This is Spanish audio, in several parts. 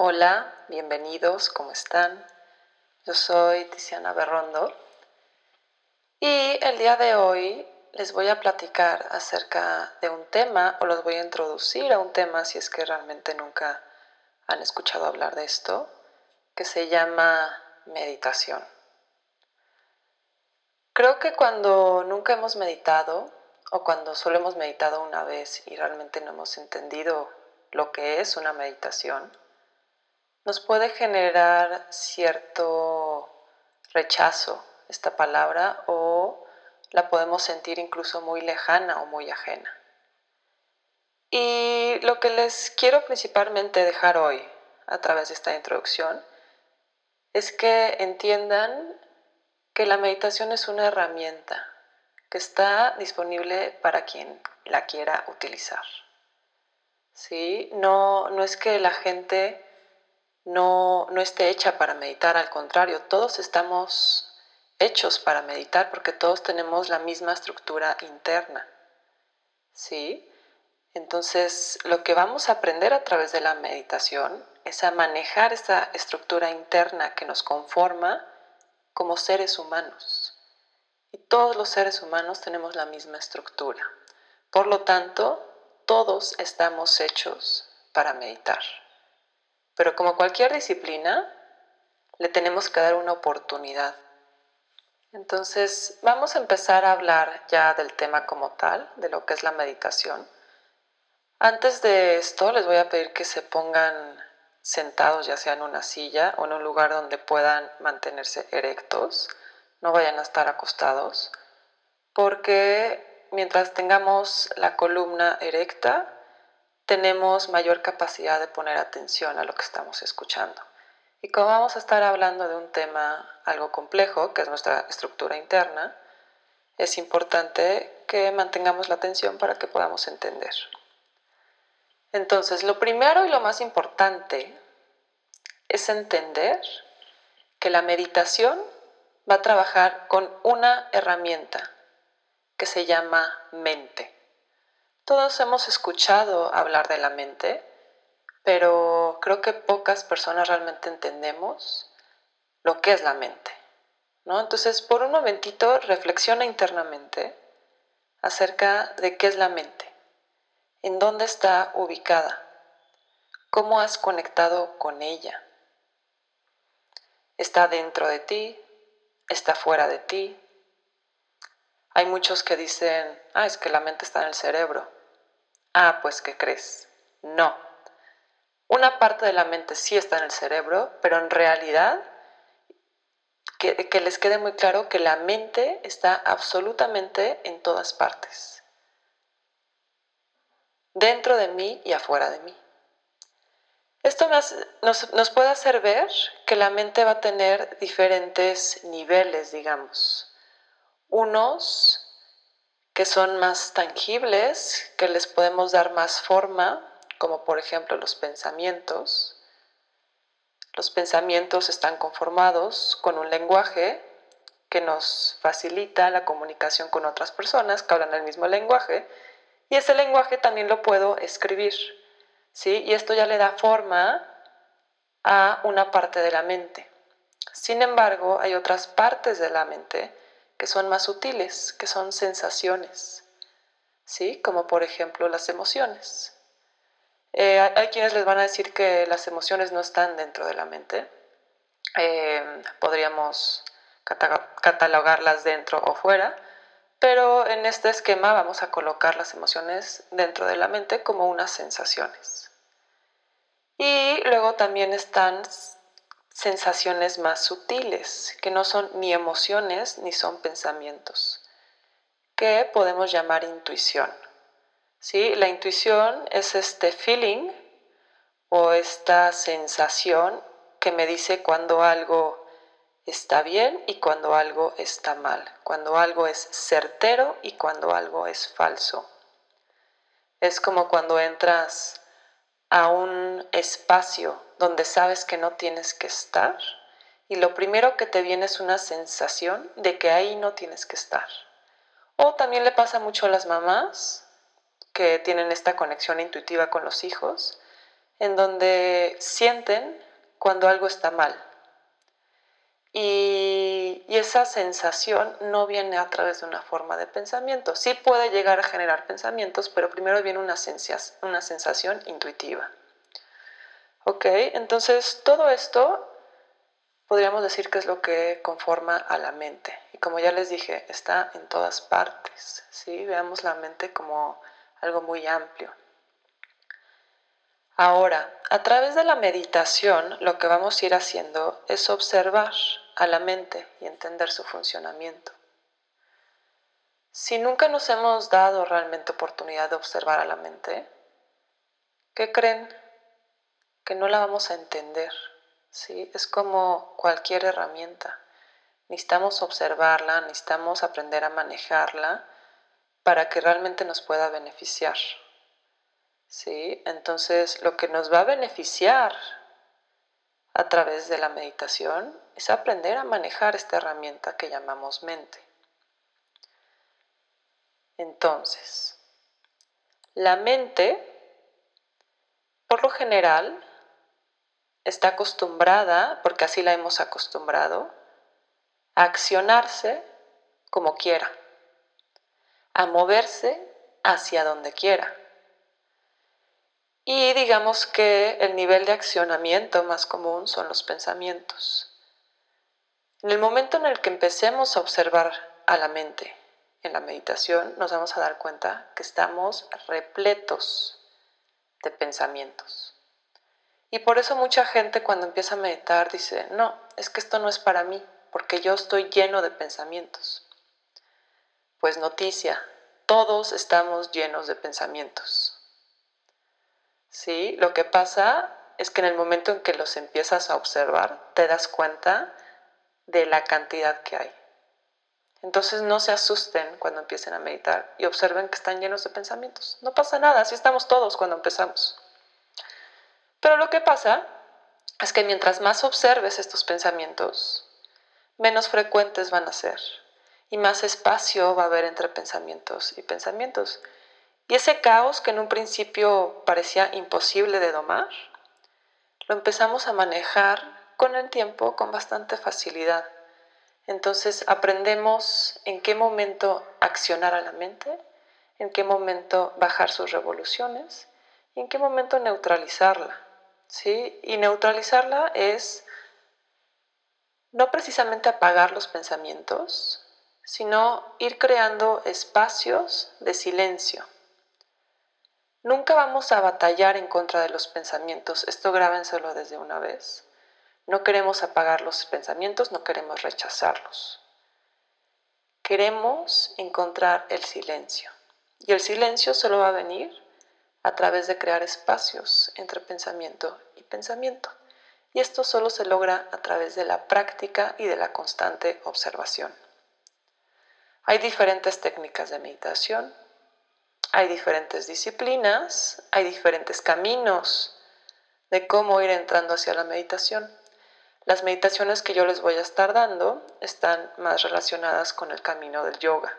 Hola, bienvenidos, ¿cómo están? Yo soy Tiziana Berrondo y el día de hoy les voy a platicar acerca de un tema o los voy a introducir a un tema si es que realmente nunca han escuchado hablar de esto, que se llama meditación. Creo que cuando nunca hemos meditado o cuando solo hemos meditado una vez y realmente no hemos entendido lo que es una meditación, nos puede generar cierto rechazo esta palabra o la podemos sentir incluso muy lejana o muy ajena. Y lo que les quiero principalmente dejar hoy a través de esta introducción es que entiendan que la meditación es una herramienta que está disponible para quien la quiera utilizar. ¿Sí? No, no es que la gente no, no esté hecha para meditar, al contrario, todos estamos hechos para meditar porque todos tenemos la misma estructura interna. ¿Sí? Entonces, lo que vamos a aprender a través de la meditación es a manejar esa estructura interna que nos conforma como seres humanos. Y todos los seres humanos tenemos la misma estructura. Por lo tanto, todos estamos hechos para meditar. Pero como cualquier disciplina, le tenemos que dar una oportunidad. Entonces, vamos a empezar a hablar ya del tema como tal, de lo que es la meditación. Antes de esto, les voy a pedir que se pongan sentados, ya sea en una silla o en un lugar donde puedan mantenerse erectos, no vayan a estar acostados, porque mientras tengamos la columna erecta, tenemos mayor capacidad de poner atención a lo que estamos escuchando. Y como vamos a estar hablando de un tema algo complejo, que es nuestra estructura interna, es importante que mantengamos la atención para que podamos entender. Entonces, lo primero y lo más importante es entender que la meditación va a trabajar con una herramienta que se llama mente. Todos hemos escuchado hablar de la mente, pero creo que pocas personas realmente entendemos lo que es la mente. ¿no? Entonces, por un momentito, reflexiona internamente acerca de qué es la mente, en dónde está ubicada, cómo has conectado con ella. ¿Está dentro de ti? ¿Está fuera de ti? Hay muchos que dicen, ah, es que la mente está en el cerebro. Ah, pues ¿qué crees? No. Una parte de la mente sí está en el cerebro, pero en realidad que, que, les quede muy claro que la mente está absolutamente en todas partes. Dentro de mí y afuera de mí. Esto nos, nos, nos puede hacer ver que la mente va a tener diferentes niveles, digamos. Unos que son más tangibles, que les podemos dar más forma, como por ejemplo los pensamientos. Los pensamientos están conformados con un lenguaje que nos facilita la comunicación con otras personas que hablan el mismo lenguaje y ese lenguaje también lo puedo escribir. ¿sí? Y esto ya le da forma a una parte de la mente. Sin embargo, hay otras partes de la mente que son más sutiles, que son sensaciones, ¿sí? Como por ejemplo las emociones. Eh, hay quienes les van a decir que las emociones no están dentro de la mente. Eh, podríamos catalogarlas dentro o fuera, pero en este esquema vamos a colocar las emociones dentro de la mente como unas sensaciones. Y luego también están sensaciones más sutiles, que no son ni emociones ni son pensamientos, que podemos llamar intuición. ¿Sí? La intuición es este feeling o esta sensación que me dice cuando algo está bien y cuando algo está mal, cuando algo es certero y cuando algo es falso. Es como cuando entras a un espacio donde sabes que no tienes que estar y lo primero que te viene es una sensación de que ahí no tienes que estar. O también le pasa mucho a las mamás que tienen esta conexión intuitiva con los hijos, en donde sienten cuando algo está mal. Y, esa sensación no viene a través de una forma de pensamiento. Sí puede llegar a generar pensamientos, pero primero viene una, sensación intuitiva. Ok, entonces todo esto podríamos decir que es lo que conforma a la mente. Y como ya les dije, está en todas partes. ¿sí? Veamos la mente como algo muy amplio. Ahora, a través de la meditación, lo que vamos a ir haciendo es observar a la mente y entender su funcionamiento. Si nunca nos hemos dado realmente oportunidad de observar a la mente, ¿qué creen? Que no la vamos a entender. ¿sí? Es como cualquier herramienta. Necesitamos observarla, necesitamos aprender a manejarla para que realmente nos pueda beneficiar. ¿sí? Entonces, lo que nos va a beneficiar a través de la meditación es aprender a manejar esta herramienta que llamamos mente. Entonces, la mente, por lo general, está acostumbrada, porque así la hemos acostumbrado, a accionarse como quiera, a moverse hacia donde quiera. Y digamos que el nivel de accionamiento más común son los pensamientos. En el momento en el que empecemos a observar a la mente en la meditación, nos vamos a dar cuenta que estamos repletos de pensamientos. Y por eso mucha gente cuando empieza a meditar dice, no, es que esto no es para mí, porque yo estoy lleno de pensamientos. Pues noticia, todos estamos llenos de pensamientos. ¿sí? Lo que pasa es que en el momento en que los empiezas a observar, te das cuenta de la cantidad que hay. Entonces no se asusten cuando empiecen a meditar y observen que están llenos de pensamientos. No pasa nada, así estamos todos cuando empezamos. Pero lo que pasa es que mientras más observes estos pensamientos, menos frecuentes van a ser y más espacio va a haber entre pensamientos y pensamientos. Y ese caos que en un principio parecía imposible de domar, lo empezamos a manejar con el tiempo con bastante facilidad. Entonces aprendemos en qué momento accionar a la mente, en qué momento bajar sus revoluciones y en qué momento neutralizarla. ¿Sí? Y neutralizarla es no precisamente apagar los pensamientos, sino ir creando espacios de silencio Nunca vamos a batallar en contra de los pensamientos, esto grábenselo desde una vez. No queremos apagar los pensamientos, no queremos rechazarlos. Queremos encontrar el silencio. Y el silencio solo va a venir a través de crear espacios entre pensamiento y pensamiento. Y esto solo se logra a través de la práctica y de la constante observación. Hay diferentes técnicas de meditación, hay diferentes disciplinas, hay diferentes caminos de cómo ir entrando hacia la meditación. Las meditaciones que yo les voy a estar dando están más relacionadas con el camino del yoga.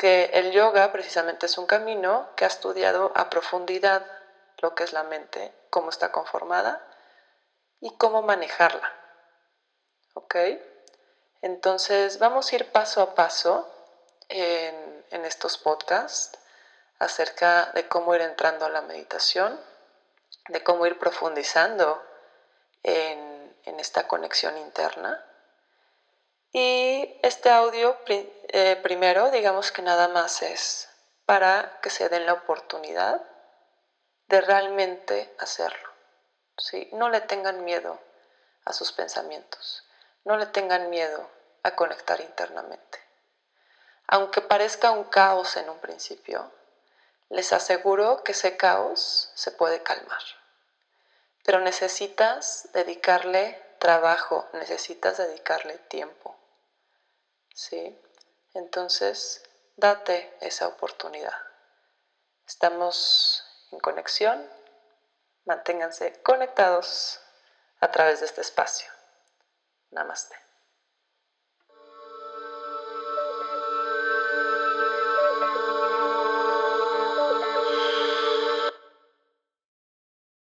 Que el yoga precisamente es un camino que ha estudiado a profundidad lo que es la mente, cómo está conformada y cómo manejarla. ¿Ok? Entonces vamos a ir paso a paso en en estos podcasts acerca de cómo ir entrando a la meditación, de cómo ir profundizando en, esta conexión interna. Y este audio eh, primero, digamos que nada más es para que se den la oportunidad de realmente hacerlo. ¿sí? No le tengan miedo a sus pensamientos, no le tengan miedo a conectar internamente. Aunque parezca un caos en un principio, les aseguro que ese caos se puede calmar. Pero necesitas dedicarle trabajo, necesitas dedicarle tiempo. ¿Sí? Entonces, date esa oportunidad. Estamos en conexión. Manténganse conectados a través de este espacio. Namaste.